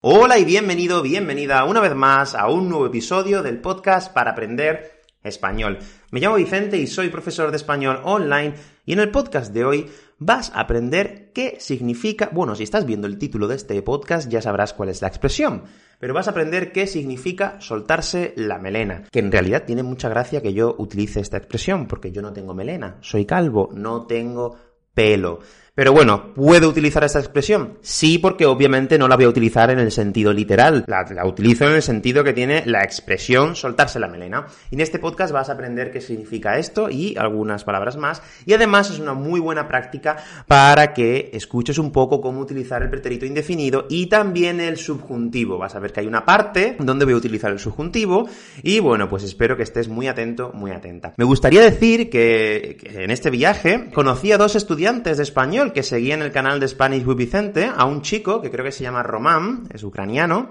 Hola y bienvenido, bienvenida una vez más a un nuevo episodio del podcast para aprender español. Me llamo Vicente y soy profesor de español online y en el podcast de hoy vas a aprender qué significa, bueno, si estás viendo el título de este podcast ya sabrás cuál es la expresión, pero vas a aprender qué significa soltarse la melena, que en realidad tiene mucha gracia que yo utilice esta expresión, porque yo no tengo melena, soy calvo, no tengo pelo. Pero bueno, ¿puedo utilizar esta expresión? Sí, porque obviamente no la voy a utilizar en el sentido literal. La, utilizo en el sentido que tiene la expresión soltarse la melena. Y en este podcast vas a aprender qué significa esto y algunas palabras más. Y además es una muy buena práctica para que escuches un poco cómo utilizar el pretérito indefinido y también el subjuntivo. Vas a ver que hay una parte donde voy a utilizar el subjuntivo. Y bueno, pues espero que estés muy atento, muy atenta. Me gustaría decir que en este viaje conocí a dos estudiantes de español que seguía en el canal de Spanish with Vicente a un chico que creo que se llama Román, es ucraniano,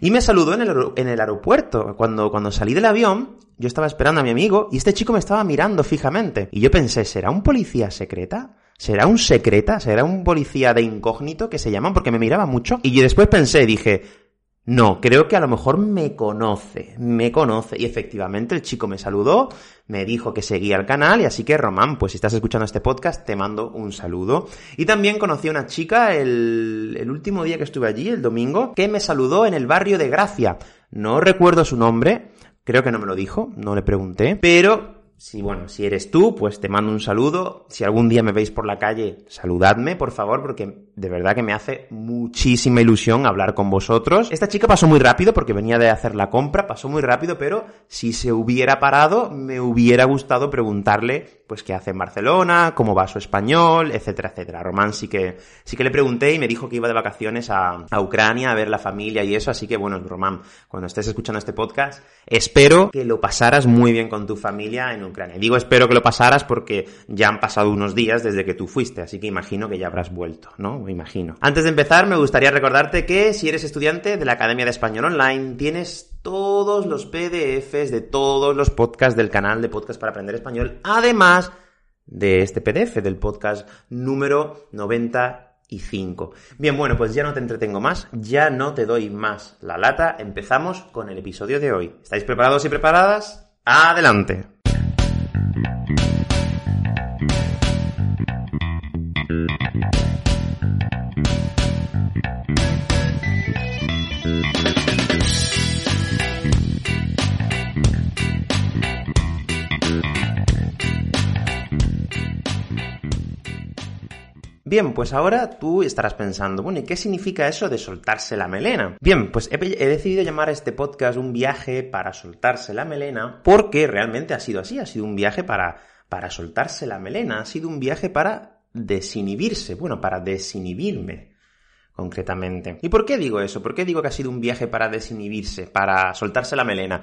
y me saludó en el, en el aeropuerto. Cuando, cuando salí del avión, yo estaba esperando a mi amigo y este chico me estaba mirando fijamente. Y yo pensé, ¿será un policía secreta? ¿Será un secreta? ¿Será un policía de incógnito que se llama? Porque me miraba mucho. Y después pensé, dije, no, creo que a lo mejor me conoce, me conoce. Y efectivamente el chico me saludó, me dijo que seguía el canal y así que Román, pues si estás escuchando este podcast, te mando un saludo. Y también conocí a una chica el, el último día que estuve allí, el domingo, que me saludó en el barrio de Gracia. No recuerdo su nombre, creo que no me lo dijo, no le pregunté, pero si, bueno, si eres tú, pues te mando un saludo. Si algún día me veis por la calle, saludadme, por favor, porque de verdad que me hace muchísima ilusión hablar con vosotros. Esta chica pasó muy rápido porque venía de hacer la compra, pasó muy rápido, pero si se hubiera parado, me hubiera gustado preguntarle, pues, qué hace en Barcelona, cómo va su español, etcétera, etcétera. Román sí que, sí que le pregunté y me dijo que iba de vacaciones a, a Ucrania a ver la familia y eso, así que bueno, Román, cuando estés escuchando este podcast, espero que lo pasaras muy bien con tu familia en Ucrania. Digo espero que lo pasaras porque ya han pasado unos días desde que tú fuiste, así que imagino que ya habrás vuelto, ¿no? Me imagino. Antes de empezar, me gustaría recordarte que si eres estudiante de la Academia de Español Online, tienes todos los PDFs de todos los podcasts del canal de Podcast para Aprender Español, además de este PDF, del podcast número 95. Bien, bueno, pues ya no te entretengo más, ya no te doy más la lata, empezamos con el episodio de hoy. ¿Estáis preparados y preparadas? ¡Adelante! Bien, pues ahora tú estarás pensando, bueno, ¿y qué significa eso de soltarse la melena? Bien, pues he, he, decidido llamar a este podcast un viaje para soltarse la melena porque realmente ha sido así, ha sido un viaje para, para soltarse la melena, ha sido un viaje para desinhibirse, bueno, para desinhibirme concretamente. ¿Y por qué digo eso? ¿Por qué digo que ha sido un viaje para desinhibirse, para soltarse la melena?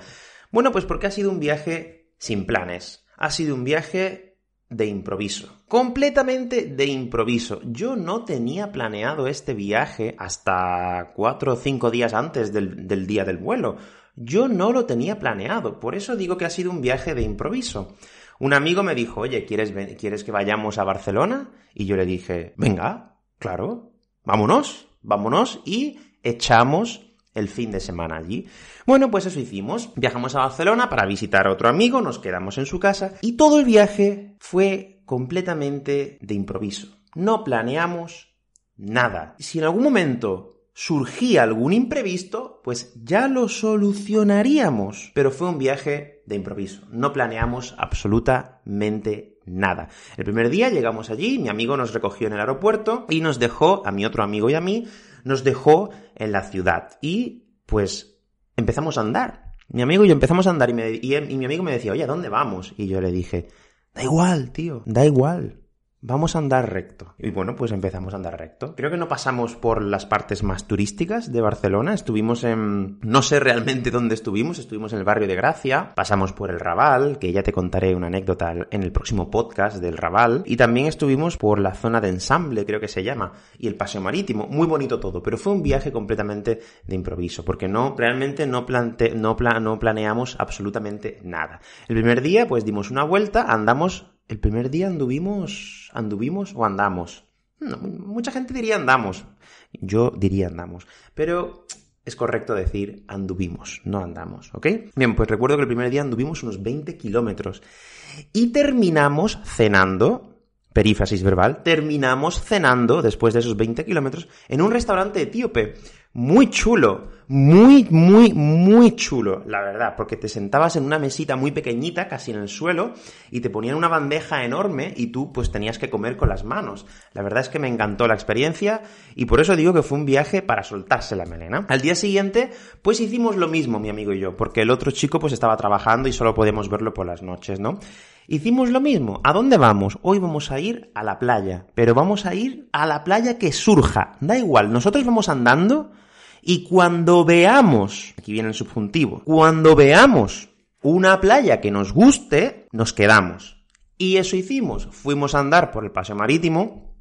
Bueno, pues porque ha sido un viaje sin planes, ha sido un viaje de improviso. Completamente de improviso. Yo no tenía planeado este viaje hasta cuatro o cinco días antes del, del, día del vuelo. Yo no lo tenía planeado. Por eso digo que ha sido un viaje de improviso. Un amigo me dijo, oye, ¿quieres, ¿quieres que vayamos a Barcelona? Y yo le dije, venga, claro, vámonos, vámonos y echamos el fin de semana allí. Bueno, pues eso hicimos. Viajamos a Barcelona para visitar a otro amigo, nos quedamos en su casa y todo el viaje fue completamente de improviso. No planeamos nada. Si en algún momento surgía algún imprevisto, pues ya lo solucionaríamos. Pero fue un viaje de improviso. No planeamos absolutamente nada. El primer día llegamos allí, mi amigo nos recogió en el aeropuerto y nos dejó, a mi otro amigo y a mí, nos dejó en la ciudad. Y pues empezamos a andar. Mi amigo y yo empezamos a andar y, me, mi amigo me decía, oye, ¿a dónde vamos? Y yo le dije, da igual, tío, da igual. Vamos a andar recto. Y bueno, pues empezamos a andar recto. Creo que no pasamos por las partes más turísticas de Barcelona. Estuvimos en... No sé realmente dónde estuvimos. Estuvimos en el barrio de Gracia. Pasamos por el Raval, que ya te contaré una anécdota en el próximo podcast del Raval. Y también estuvimos por la zona de ensamble, creo que se llama. Y el paseo marítimo. Muy bonito todo. Pero fue un viaje completamente de improviso. Porque no, realmente no, plante... no, no planeamos absolutamente nada. El primer día, pues dimos una vuelta, andamos el primer día anduvimos, anduvimos o andamos. mucha gente diría andamos. Yo diría andamos. Pero es correcto decir anduvimos, no andamos, ¿ok? Bien, pues recuerdo que el primer día anduvimos unos 20 kilómetros y terminamos cenando, perífrasis verbal, terminamos cenando después de esos 20 kilómetros en un restaurante etíope muy chulo, muy, muy, muy chulo, la verdad, porque te sentabas en una mesita muy pequeñita, casi en el suelo, y te ponían una bandeja enorme y tú pues tenías que comer con las manos. La verdad es que me encantó la experiencia y por eso digo que fue un viaje para soltarse la melena. Al día siguiente, pues hicimos lo mismo, mi amigo y yo, porque el otro chico pues estaba trabajando y solo podíamos verlo por las noches, ¿no? Hicimos lo mismo. ¿A dónde vamos? Hoy vamos a ir a la playa, pero vamos a ir a la playa que surja. Da igual, nosotros vamos andando y cuando veamos, aquí viene el subjuntivo, cuando veamos una playa que nos guste, nos quedamos. Y eso hicimos. Fuimos a andar por el paseo marítimo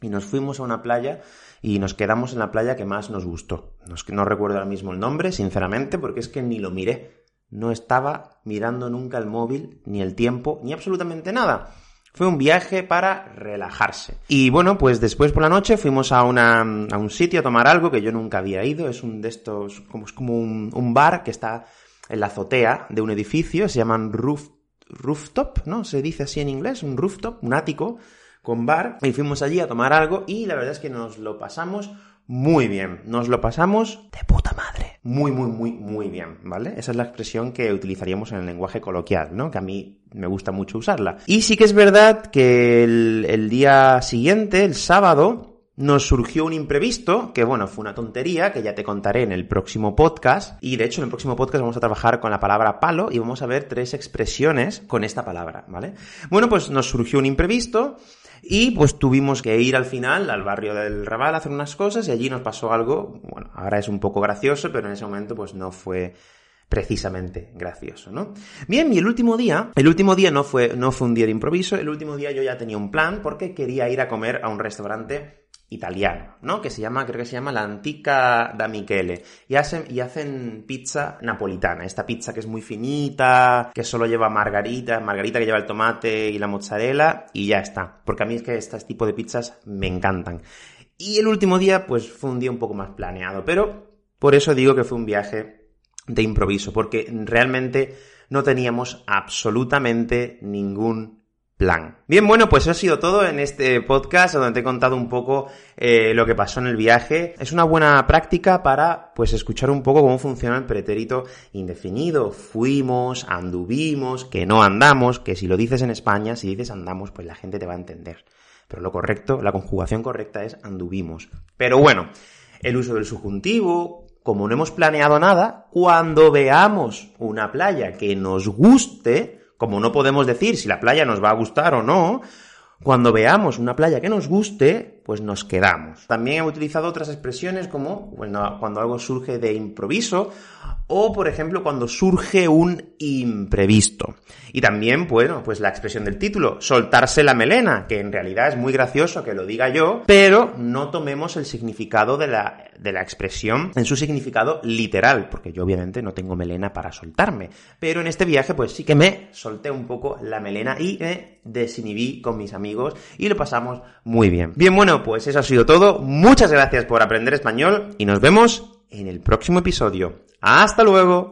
y nos fuimos a una playa y nos quedamos en la playa que más nos gustó. No, recuerdo ahora mismo el nombre, sinceramente, porque es que ni lo miré. No estaba mirando nunca el móvil, ni el tiempo, ni absolutamente nada. Fue un viaje para relajarse. Y bueno, pues después por la noche fuimos a, una, a un sitio a tomar algo que yo nunca había ido. Es un de estos, como, es como un, un bar que está en la azotea de un edificio. Se llaman roof, rooftop, ¿no? Se dice así en inglés, un rooftop, un ático con bar. Y fuimos allí a tomar algo y la verdad es que nos lo pasamos muy bien. Nos lo pasamos de puta madre. Muy, muy, muy, muy bien, ¿vale? Esa es la expresión que utilizaríamos en el lenguaje coloquial, ¿no? Que a mí me gusta mucho usarla. Y sí que es verdad que el, el día siguiente, el sábado, nos surgió un imprevisto, que bueno, fue una tontería, que ya te contaré en el próximo podcast. Y de hecho, en el próximo podcast vamos a trabajar con la palabra palo y vamos a ver tres expresiones con esta palabra, ¿vale? Bueno, pues nos surgió un imprevisto y pues tuvimos que ir al final al barrio del Raval a hacer unas cosas y allí nos pasó algo, bueno, ahora es un poco gracioso, pero en ese momento pues no fue precisamente gracioso, ¿no? Bien, y el último día, el último día no fue, no fue un día de improviso, el último día yo ya tenía un plan porque quería ir a comer a un restaurante italiano, ¿no? Que se llama, creo que se llama la Antica da Michele. Y hacen, y hacen pizza napolitana. Esta pizza que es muy finita, que solo lleva margarita, margarita que lleva el tomate y la mozzarella, y ya está. Porque a mí es que este tipo de pizzas me encantan. Y el último día, pues fue un día un poco más planeado. Pero por eso digo que fue un viaje de improviso, porque realmente no teníamos absolutamente ningún Bien, bueno, pues eso ha sido todo en este podcast donde te he contado un poco eh, lo que pasó en el viaje. Es una buena práctica para, pues, escuchar un poco cómo funciona el pretérito indefinido. Fuimos, anduvimos, que no andamos, que si lo dices en España, si dices andamos, pues la gente te va a entender. Pero lo correcto, la conjugación correcta es anduvimos. Pero bueno, el uso del subjuntivo, como no hemos planeado nada, cuando veamos una playa que nos guste, como no podemos decir si la playa nos va a gustar o no, cuando veamos una playa que nos guste, pues nos quedamos. También he utilizado otras expresiones como cuando algo surge de improviso o, por ejemplo, cuando surge un imprevisto. Y también, bueno, pues la expresión del título, soltarse la melena, que en realidad es muy gracioso que lo diga yo, pero no tomemos el significado de la, de la expresión en su significado literal, porque yo obviamente no tengo melena para soltarme. Pero en este viaje, pues sí que me solté un poco la melena y me desinhibí con mis amigos y lo pasamos muy bien. Bien, bueno, pues eso ha sido todo. Muchas gracias por aprender español y nos vemos en el próximo episodio. ¡Hasta luego!